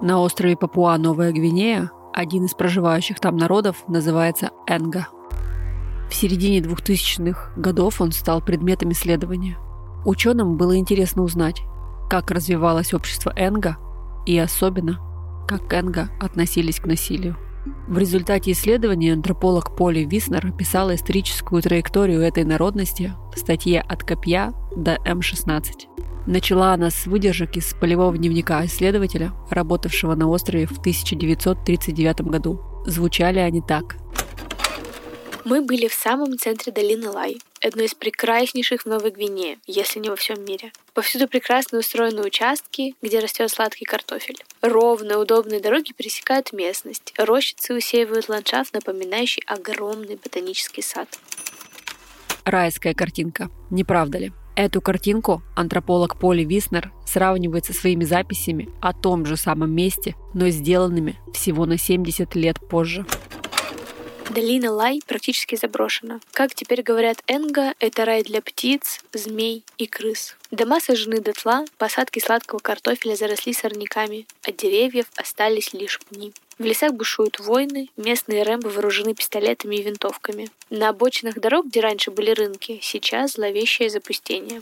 На острове Папуа-Новая Гвинея один из проживающих там народов называется Энга. В середине 2000-х годов он стал предметом исследования. Ученым было интересно узнать, как развивалось общество Энга и особенно, как Энга относились к насилию. В результате исследования антрополог Поли Виснер описала историческую траекторию этой народности в статье «От копья до М-16». Начала она с выдержек из полевого дневника исследователя, работавшего на острове в 1939 году. Звучали они так. Мы были в самом центре долины Лай, одной из прекраснейших в Новой Гвинее, если не во всем мире. Повсюду прекрасно устроены участки, где растет сладкий картофель. Ровные, удобные дороги пересекают местность. Рощицы усеивают ландшафт, напоминающий огромный ботанический сад. Райская картинка, не правда ли? Эту картинку антрополог Поли Виснер сравнивает со своими записями о том же самом месте, но сделанными всего на 70 лет позже. Долина Лай практически заброшена. Как теперь говорят Энга, это рай для птиц, змей и крыс. Дома сожжены дотла, посадки сладкого картофеля заросли сорняками, от деревьев остались лишь пни. В лесах бушуют войны, местные рэмбо вооружены пистолетами и винтовками. На обочинах дорог, где раньше были рынки, сейчас зловещее запустение.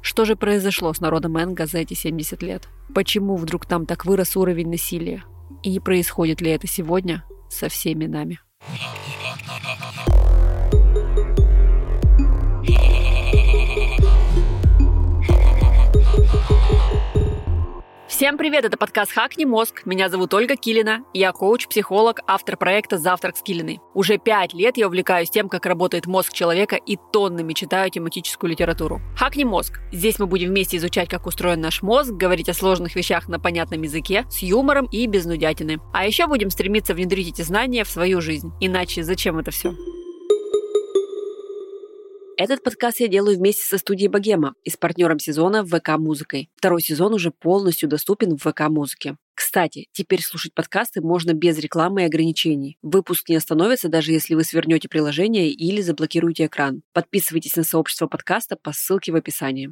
Что же произошло с народом Энга за эти 70 лет? Почему вдруг там так вырос уровень насилия? И не происходит ли это сегодня со всеми нами? Всем привет, это подкаст «Хакни мозг». Меня зовут Ольга Килина. Я коуч-психолог, автор проекта «Завтрак с Килиной». Уже пять лет я увлекаюсь тем, как работает мозг человека и тоннами читаю тематическую литературу. «Хакни мозг». Здесь мы будем вместе изучать, как устроен наш мозг, говорить о сложных вещах на понятном языке, с юмором и без нудятины. А еще будем стремиться внедрить эти знания в свою жизнь. Иначе зачем это все? Этот подкаст я делаю вместе со студией Богема и с партнером сезона ВК Музыкой. Второй сезон уже полностью доступен в ВК Музыке. Кстати, теперь слушать подкасты можно без рекламы и ограничений. Выпуск не остановится, даже если вы свернете приложение или заблокируете экран. Подписывайтесь на сообщество подкаста по ссылке в описании.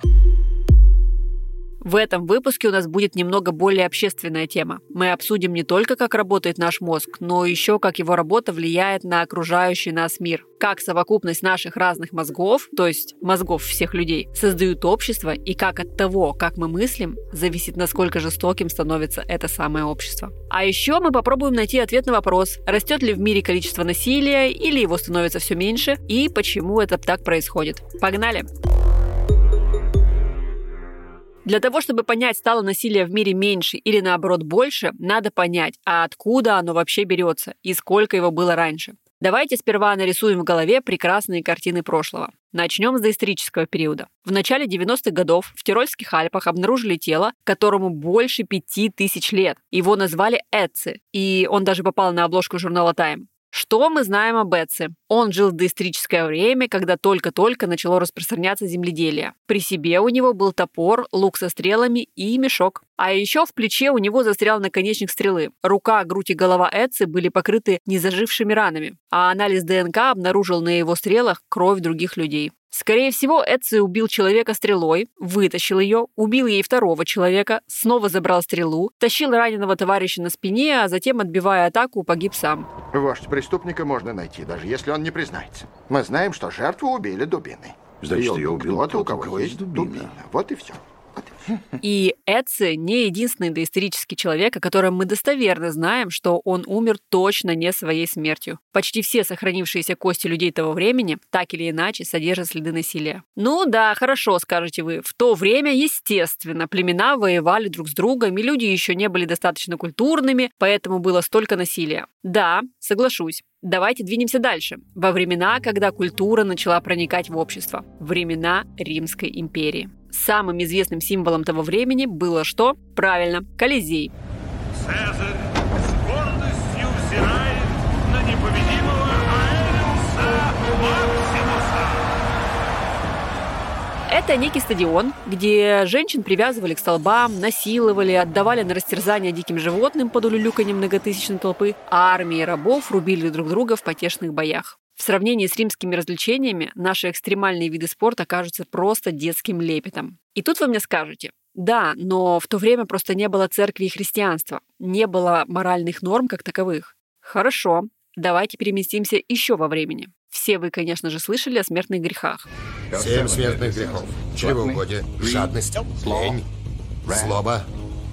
В этом выпуске у нас будет немного более общественная тема. Мы обсудим не только, как работает наш мозг, но еще как его работа влияет на окружающий нас мир. Как совокупность наших разных мозгов, то есть мозгов всех людей, создают общество и как от того, как мы мыслим, зависит, насколько жестоким становится это самое общество. А еще мы попробуем найти ответ на вопрос, растет ли в мире количество насилия или его становится все меньше и почему это так происходит. Погнали! Для того, чтобы понять, стало насилие в мире меньше или наоборот больше, надо понять, а откуда оно вообще берется и сколько его было раньше. Давайте сперва нарисуем в голове прекрасные картины прошлого. Начнем с доисторического периода. В начале 90-х годов в Тирольских Альпах обнаружили тело, которому больше пяти тысяч лет. Его назвали Эци, и он даже попал на обложку журнала Time. Что мы знаем об Эци? Он жил в доисторическое время, когда только-только начало распространяться земледелие. При себе у него был топор, лук со стрелами и мешок. А еще в плече у него застрял наконечник стрелы. Рука, грудь и голова Эци были покрыты незажившими ранами, а анализ ДНК обнаружил на его стрелах кровь других людей. Скорее всего, Эци убил человека стрелой, вытащил ее, убил ей второго человека, снова забрал стрелу, тащил раненого товарища на спине, а затем, отбивая атаку, погиб сам. Вождь преступника можно найти, даже если он не признается. Мы знаем, что жертву убили дубиной. Значит, ее убил кто-то, у кого есть дубина. Вот и все. И Эци не единственный доисторический человек, о котором мы достоверно знаем, что он умер точно не своей смертью. Почти все сохранившиеся кости людей того времени так или иначе содержат следы насилия. Ну да, хорошо, скажете вы. В то время, естественно, племена воевали друг с другом, и люди еще не были достаточно культурными, поэтому было столько насилия. Да, соглашусь. Давайте двинемся дальше. Во времена, когда культура начала проникать в общество. Времена Римской империи. Самым известным символом того времени было что? Правильно, Колизей. Цезарь с гордостью взирает на непобедимого Аэриуса Максимуса. Это некий стадион, где женщин привязывали к столбам, насиловали, отдавали на растерзание диким животным под улюлюканьем многотысячной толпы, а армии рабов рубили друг друга в потешных боях. В сравнении с римскими развлечениями наши экстремальные виды спорта кажутся просто детским лепетом. И тут вы мне скажете, Да, но в то время просто не было церкви и христианства, не было моральных норм как таковых. Хорошо, давайте переместимся еще во времени. Все вы, конечно же, слышали о смертных грехах. Семь смертных грехов. Чревоугодие, жадность, лень, злоба,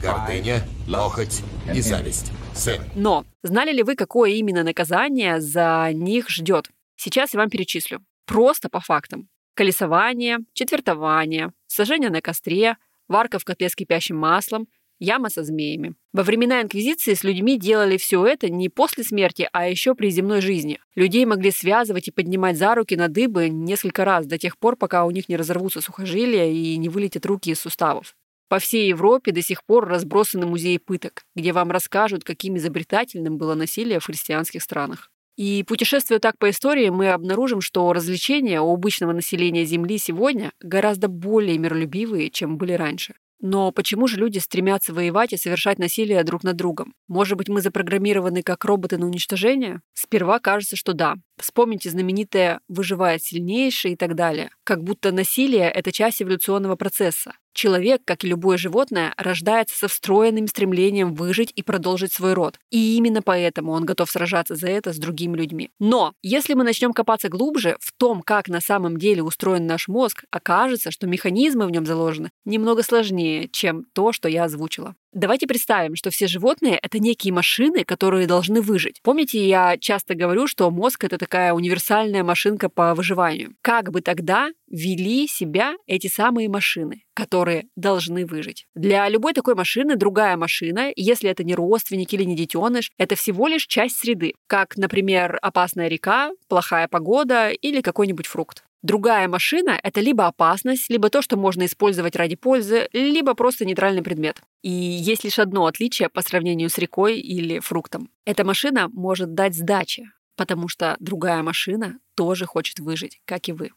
гордыня, лохоть и зависть. Семь. Но знали ли вы, какое именно наказание за них ждет? Сейчас я вам перечислю. Просто по фактам. Колесование, четвертование, сожжение на костре, варка в котле с кипящим маслом, яма со змеями. Во времена Инквизиции с людьми делали все это не после смерти, а еще при земной жизни. Людей могли связывать и поднимать за руки на дыбы несколько раз до тех пор, пока у них не разорвутся сухожилия и не вылетят руки из суставов. По всей Европе до сих пор разбросаны музеи пыток, где вам расскажут, каким изобретательным было насилие в христианских странах. И путешествуя так по истории, мы обнаружим, что развлечения у обычного населения Земли сегодня гораздо более миролюбивые, чем были раньше. Но почему же люди стремятся воевать и совершать насилие друг над другом? Может быть, мы запрограммированы как роботы на уничтожение? Сперва кажется, что да. Вспомните знаменитое «выживает сильнейший» и так далее. Как будто насилие — это часть эволюционного процесса. Человек, как и любое животное, рождается со встроенным стремлением выжить и продолжить свой род. И именно поэтому он готов сражаться за это с другими людьми. Но если мы начнем копаться глубже в том, как на самом деле устроен наш мозг, окажется, что механизмы в нем заложены немного сложнее, чем то, что я озвучила. Давайте представим, что все животные — это некие машины, которые должны выжить. Помните, я часто говорю, что мозг — это такая универсальная машинка по выживанию. Как бы тогда вели себя эти самые машины, которые должны выжить? Для любой такой машины другая машина, если это не родственник или не детеныш, это всего лишь часть среды, как, например, опасная река, плохая погода или какой-нибудь фрукт. Другая машина — это либо опасность, либо то, что можно использовать ради пользы, либо просто нейтральный предмет. И есть лишь одно отличие по сравнению с рекой или фруктом. Эта машина может дать сдачи, потому что другая машина тоже хочет выжить, как и вы.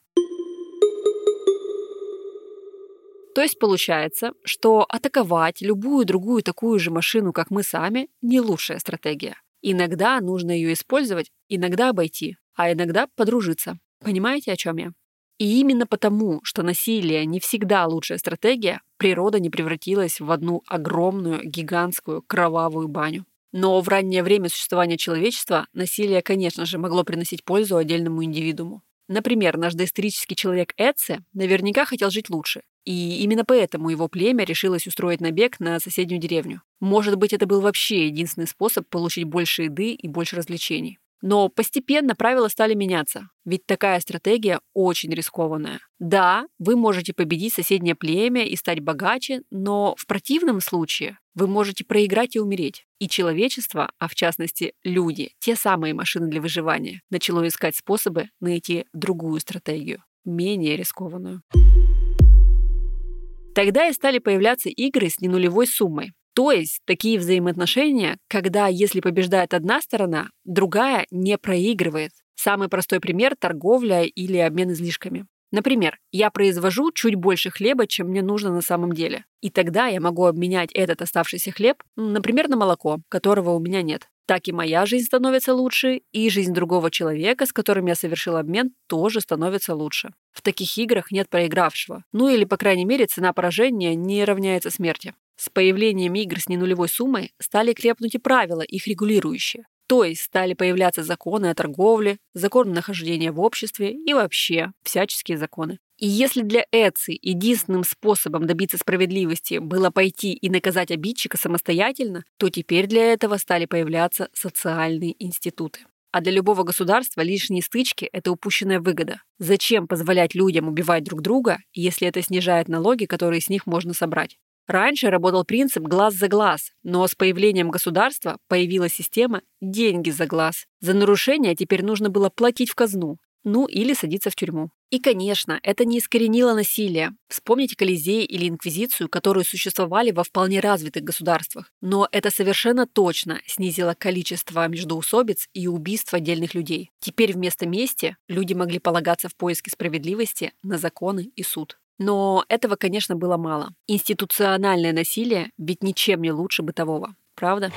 То есть получается, что атаковать любую другую такую же машину, как мы сами, не лучшая стратегия. Иногда нужно ее использовать, иногда обойти, а иногда подружиться. Понимаете, о чем я? И именно потому, что насилие не всегда лучшая стратегия, природа не превратилась в одну огромную, гигантскую, кровавую баню. Но в раннее время существования человечества насилие, конечно же, могло приносить пользу отдельному индивидууму. Например, наш доисторический человек Эдсе наверняка хотел жить лучше, и именно поэтому его племя решилось устроить набег на соседнюю деревню. Может быть, это был вообще единственный способ получить больше еды и больше развлечений. Но постепенно правила стали меняться, ведь такая стратегия очень рискованная. Да, вы можете победить соседнее племя и стать богаче, но в противном случае вы можете проиграть и умереть. И человечество, а в частности люди, те самые машины для выживания, начало искать способы найти другую стратегию, менее рискованную. Тогда и стали появляться игры с ненулевой суммой. То есть такие взаимоотношения, когда если побеждает одна сторона, другая не проигрывает. Самый простой пример – торговля или обмен излишками. Например, я произвожу чуть больше хлеба, чем мне нужно на самом деле. И тогда я могу обменять этот оставшийся хлеб, например, на молоко, которого у меня нет. Так и моя жизнь становится лучше, и жизнь другого человека, с которым я совершил обмен, тоже становится лучше. В таких играх нет проигравшего. Ну или, по крайней мере, цена поражения не равняется смерти. С появлением игр с ненулевой суммой стали крепнуть и правила, их регулирующие. То есть стали появляться законы о торговле, законы нахождения в обществе и вообще всяческие законы. И если для Эци единственным способом добиться справедливости было пойти и наказать обидчика самостоятельно, то теперь для этого стали появляться социальные институты. А для любого государства лишние стычки – это упущенная выгода. Зачем позволять людям убивать друг друга, если это снижает налоги, которые с них можно собрать? Раньше работал принцип «глаз за глаз», но с появлением государства появилась система «деньги за глаз». За нарушение теперь нужно было платить в казну, ну или садиться в тюрьму. И, конечно, это не искоренило насилие. Вспомните Колизей или Инквизицию, которые существовали во вполне развитых государствах. Но это совершенно точно снизило количество междоусобиц и убийств отдельных людей. Теперь вместо мести люди могли полагаться в поиске справедливости на законы и суд. Но этого, конечно, было мало. Институциональное насилие ведь ничем не лучше бытового, правда?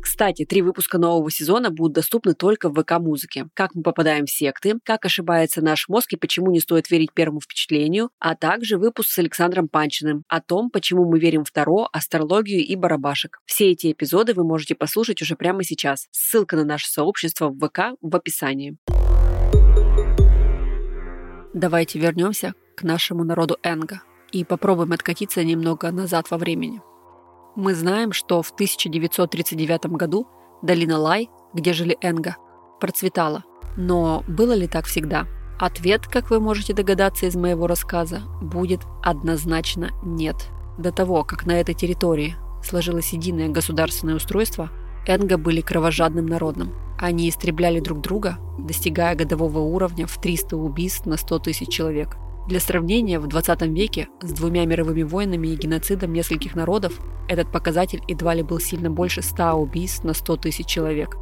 Кстати, три выпуска нового сезона будут доступны только в ВК-музыке. Как мы попадаем в секты, как ошибается наш мозг и почему не стоит верить первому впечатлению, а также выпуск с Александром Панчиным о том, почему мы верим в Таро, астрологию и барабашек. Все эти эпизоды вы можете послушать уже прямо сейчас. Ссылка на наше сообщество в ВК в описании. Давайте вернемся к нашему народу Энга и попробуем откатиться немного назад во времени. Мы знаем, что в 1939 году долина Лай, где жили Энга, процветала. Но было ли так всегда? Ответ, как вы можете догадаться из моего рассказа, будет однозначно нет. До того, как на этой территории сложилось единое государственное устройство, Энга были кровожадным народом. Они истребляли друг друга, достигая годового уровня в 300 убийств на 100 тысяч человек. Для сравнения, в 20 веке с двумя мировыми войнами и геноцидом нескольких народов этот показатель едва ли был сильно больше 100 убийств на 100 тысяч человек,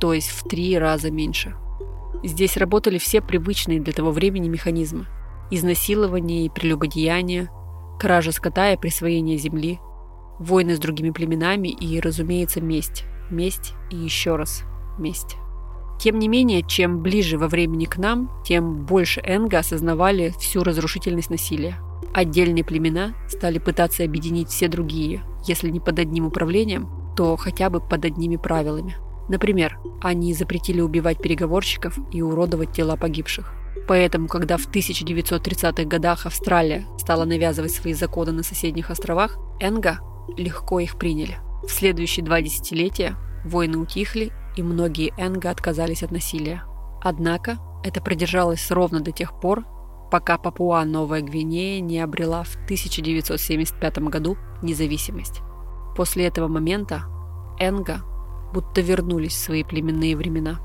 то есть в три раза меньше. Здесь работали все привычные для того времени механизмы. Изнасилование и прелюбодеяние, кража скота и присвоение земли, войны с другими племенами и, разумеется, месть. Месть и еще раз месть. Тем не менее, чем ближе во времени к нам, тем больше Энга осознавали всю разрушительность насилия. Отдельные племена стали пытаться объединить все другие, если не под одним управлением, то хотя бы под одними правилами. Например, они запретили убивать переговорщиков и уродовать тела погибших. Поэтому, когда в 1930-х годах Австралия стала навязывать свои законы на соседних островах, Энга легко их приняли. В следующие два десятилетия войны утихли, и многие Энга отказались от насилия. Однако это продержалось ровно до тех пор, пока Папуа Новая Гвинея не обрела в 1975 году независимость. После этого момента Энга будто вернулись в свои племенные времена.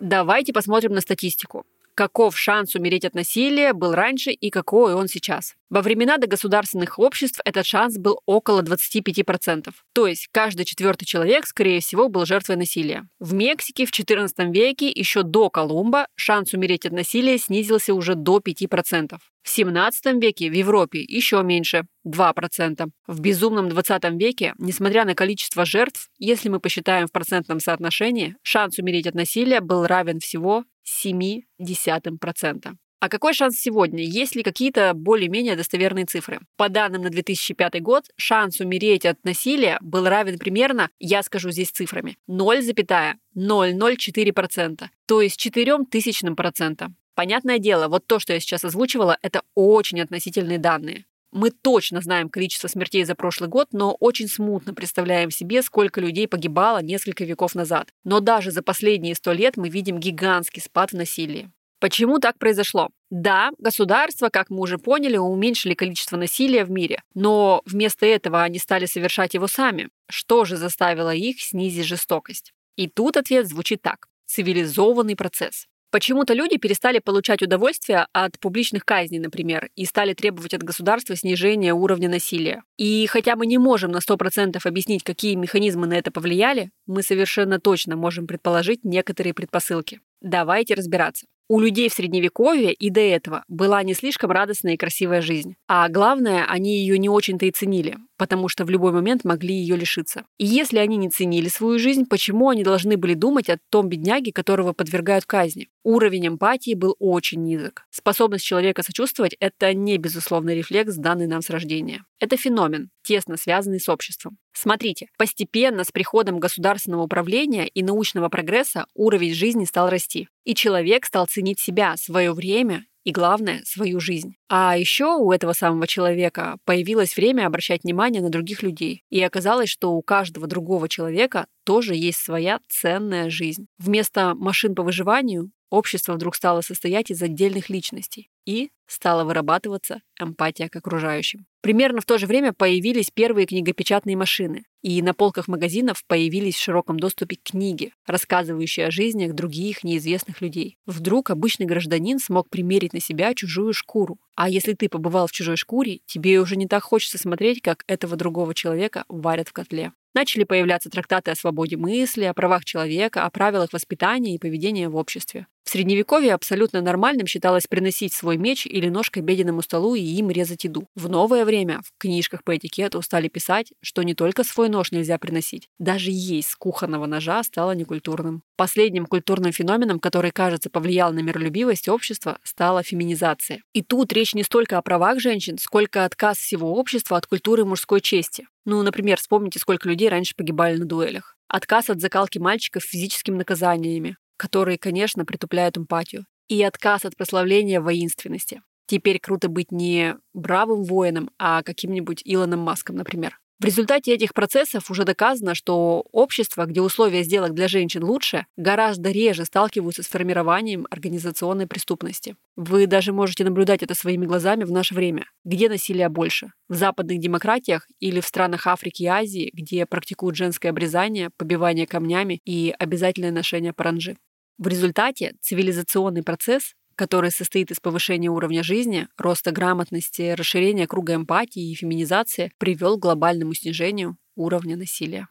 Давайте посмотрим на статистику каков шанс умереть от насилия был раньше и какой он сейчас. Во времена догосударственных обществ этот шанс был около 25%. То есть каждый четвертый человек, скорее всего, был жертвой насилия. В Мексике в XIV веке, еще до Колумба, шанс умереть от насилия снизился уже до 5%. В 17 веке в Европе еще меньше – 2%. В безумном 20 веке, несмотря на количество жертв, если мы посчитаем в процентном соотношении, шанс умереть от насилия был равен всего 0,7%. А какой шанс сегодня? Есть ли какие-то более-менее достоверные цифры? По данным на 2005 год, шанс умереть от насилия был равен примерно, я скажу здесь цифрами, 0,004%, то есть 4 тысячным процента. Понятное дело, вот то, что я сейчас озвучивала, это очень относительные данные. Мы точно знаем количество смертей за прошлый год, но очень смутно представляем себе, сколько людей погибало несколько веков назад. Но даже за последние сто лет мы видим гигантский спад в насилии. Почему так произошло? Да, государства, как мы уже поняли, уменьшили количество насилия в мире, но вместо этого они стали совершать его сами. Что же заставило их снизить жестокость? И тут ответ звучит так. Цивилизованный процесс. Почему-то люди перестали получать удовольствие от публичных казней, например, и стали требовать от государства снижения уровня насилия. И хотя мы не можем на 100% объяснить, какие механизмы на это повлияли, мы совершенно точно можем предположить некоторые предпосылки. Давайте разбираться. У людей в Средневековье и до этого была не слишком радостная и красивая жизнь. А главное, они ее не очень-то и ценили, потому что в любой момент могли ее лишиться. И если они не ценили свою жизнь, почему они должны были думать о том бедняге, которого подвергают казни? Уровень эмпатии был очень низок. Способность человека сочувствовать – это не безусловный рефлекс, данный нам с рождения. Это феномен, тесно связанный с обществом. Смотрите, постепенно с приходом государственного управления и научного прогресса уровень жизни стал расти. И человек стал ценить себя, свое время и, главное, свою жизнь. А еще у этого самого человека появилось время обращать внимание на других людей. И оказалось, что у каждого другого человека тоже есть своя ценная жизнь. Вместо машин по выживанию общество вдруг стало состоять из отдельных личностей и стала вырабатываться эмпатия к окружающим. Примерно в то же время появились первые книгопечатные машины, и на полках магазинов появились в широком доступе книги, рассказывающие о жизнях других неизвестных людей. Вдруг обычный гражданин смог примерить на себя чужую шкуру. А если ты побывал в чужой шкуре, тебе уже не так хочется смотреть, как этого другого человека варят в котле. Начали появляться трактаты о свободе мысли, о правах человека, о правилах воспитания и поведения в обществе. В средневековье абсолютно нормальным считалось приносить свой меч или нож к обеденному столу и им резать еду. В новое время в книжках по этикету стали писать, что не только свой нож нельзя приносить, даже есть с кухонного ножа стало некультурным. Последним культурным феноменом, который, кажется, повлиял на миролюбивость общества, стала феминизация. И тут речь не столько о правах женщин, сколько отказ всего общества от культуры мужской чести. Ну, например, вспомните, сколько людей раньше погибали на дуэлях. Отказ от закалки мальчиков физическими наказаниями, которые, конечно, притупляют эмпатию, и отказ от прославления воинственности. Теперь круто быть не бравым воином, а каким-нибудь Илоном Маском, например. В результате этих процессов уже доказано, что общества, где условия сделок для женщин лучше, гораздо реже сталкиваются с формированием организационной преступности. Вы даже можете наблюдать это своими глазами в наше время. Где насилия больше? В западных демократиях или в странах Африки и Азии, где практикуют женское обрезание, побивание камнями и обязательное ношение паранджи? В результате цивилизационный процесс который состоит из повышения уровня жизни, роста грамотности, расширения круга эмпатии и феминизации, привел к глобальному снижению уровня насилия.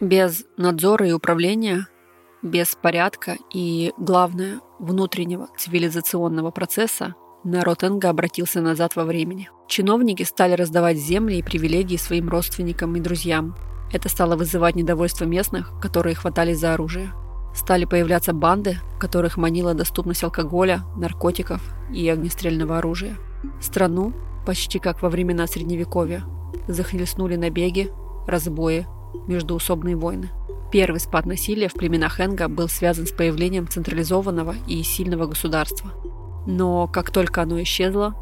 Без надзора и управления, без порядка и, главное, внутреннего цивилизационного процесса народ Энга обратился назад во времени. Чиновники стали раздавать земли и привилегии своим родственникам и друзьям, это стало вызывать недовольство местных, которые хватались за оружие. Стали появляться банды, которых манила доступность алкоголя, наркотиков и огнестрельного оружия. Страну, почти как во времена Средневековья, захлестнули набеги, разбои, междуусобные войны. Первый спад насилия в племенах Энга был связан с появлением централизованного и сильного государства. Но как только оно исчезло,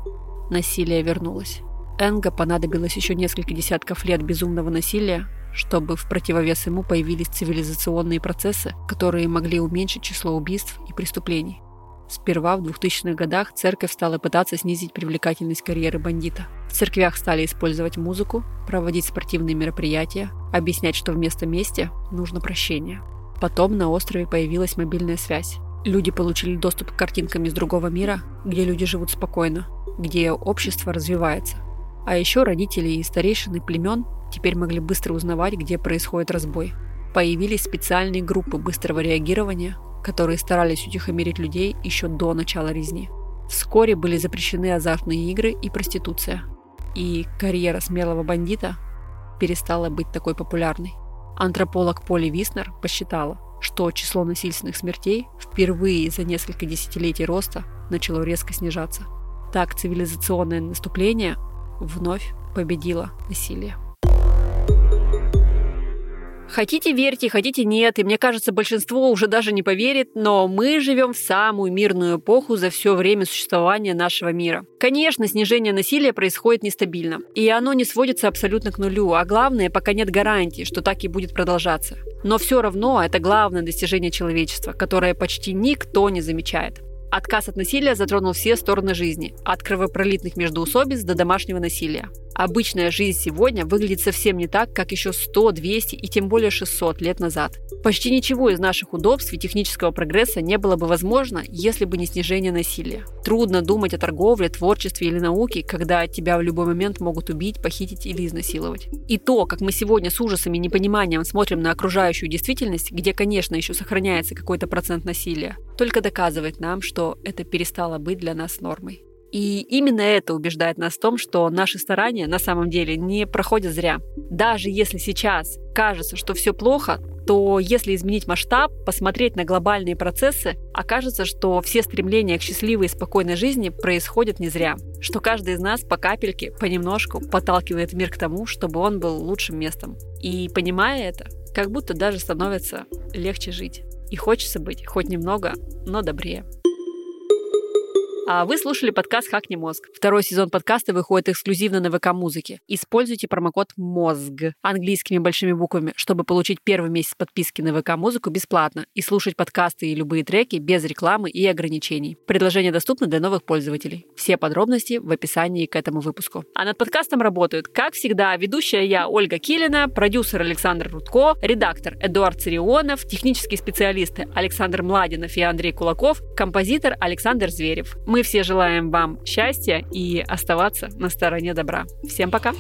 насилие вернулось. Энга понадобилось еще несколько десятков лет безумного насилия, чтобы в противовес ему появились цивилизационные процессы, которые могли уменьшить число убийств и преступлений. Сперва в 2000-х годах церковь стала пытаться снизить привлекательность карьеры бандита. В церквях стали использовать музыку, проводить спортивные мероприятия, объяснять, что вместо мести нужно прощение. Потом на острове появилась мобильная связь. Люди получили доступ к картинкам из другого мира, где люди живут спокойно, где общество развивается. А еще родители и старейшины племен теперь могли быстро узнавать, где происходит разбой. Появились специальные группы быстрого реагирования, которые старались утихомирить людей еще до начала резни. Вскоре были запрещены азартные игры и проституция. И карьера смелого бандита перестала быть такой популярной. Антрополог Поли Виснер посчитала, что число насильственных смертей впервые за несколько десятилетий роста начало резко снижаться. Так цивилизационное наступление вновь победило насилие. Хотите верьте, хотите нет, и мне кажется, большинство уже даже не поверит, но мы живем в самую мирную эпоху за все время существования нашего мира. Конечно, снижение насилия происходит нестабильно, и оно не сводится абсолютно к нулю, а главное, пока нет гарантии, что так и будет продолжаться. Но все равно это главное достижение человечества, которое почти никто не замечает. Отказ от насилия затронул все стороны жизни, от кровопролитных междоусобиц до домашнего насилия. Обычная жизнь сегодня выглядит совсем не так, как еще 100, 200 и тем более 600 лет назад. Почти ничего из наших удобств и технического прогресса не было бы возможно, если бы не снижение насилия. Трудно думать о торговле, творчестве или науке, когда тебя в любой момент могут убить, похитить или изнасиловать. И то, как мы сегодня с ужасом и непониманием смотрим на окружающую действительность, где, конечно, еще сохраняется какой-то процент насилия, только доказывает нам, что это перестало быть для нас нормой. И именно это убеждает нас в том, что наши старания на самом деле не проходят зря. Даже если сейчас кажется, что все плохо, то если изменить масштаб, посмотреть на глобальные процессы, окажется, что все стремления к счастливой и спокойной жизни происходят не зря. Что каждый из нас по капельке, понемножку подталкивает мир к тому, чтобы он был лучшим местом. И понимая это, как будто даже становится легче жить. И хочется быть хоть немного, но добрее. А вы слушали подкаст «Хакни мозг». Второй сезон подкаста выходит эксклюзивно на ВК Музыке. Используйте промокод МОЗГ английскими большими буквами, чтобы получить первый месяц подписки на ВК Музыку бесплатно и слушать подкасты и любые треки без рекламы и ограничений. Предложение доступно для новых пользователей. Все подробности в описании к этому выпуску. А над подкастом работают, как всегда, ведущая я Ольга Килина, продюсер Александр Рудко, редактор Эдуард Царионов, технические специалисты Александр Младинов и Андрей Кулаков, композитор Александр Зверев. Мы все желаем вам счастья и оставаться на стороне добра. Всем пока!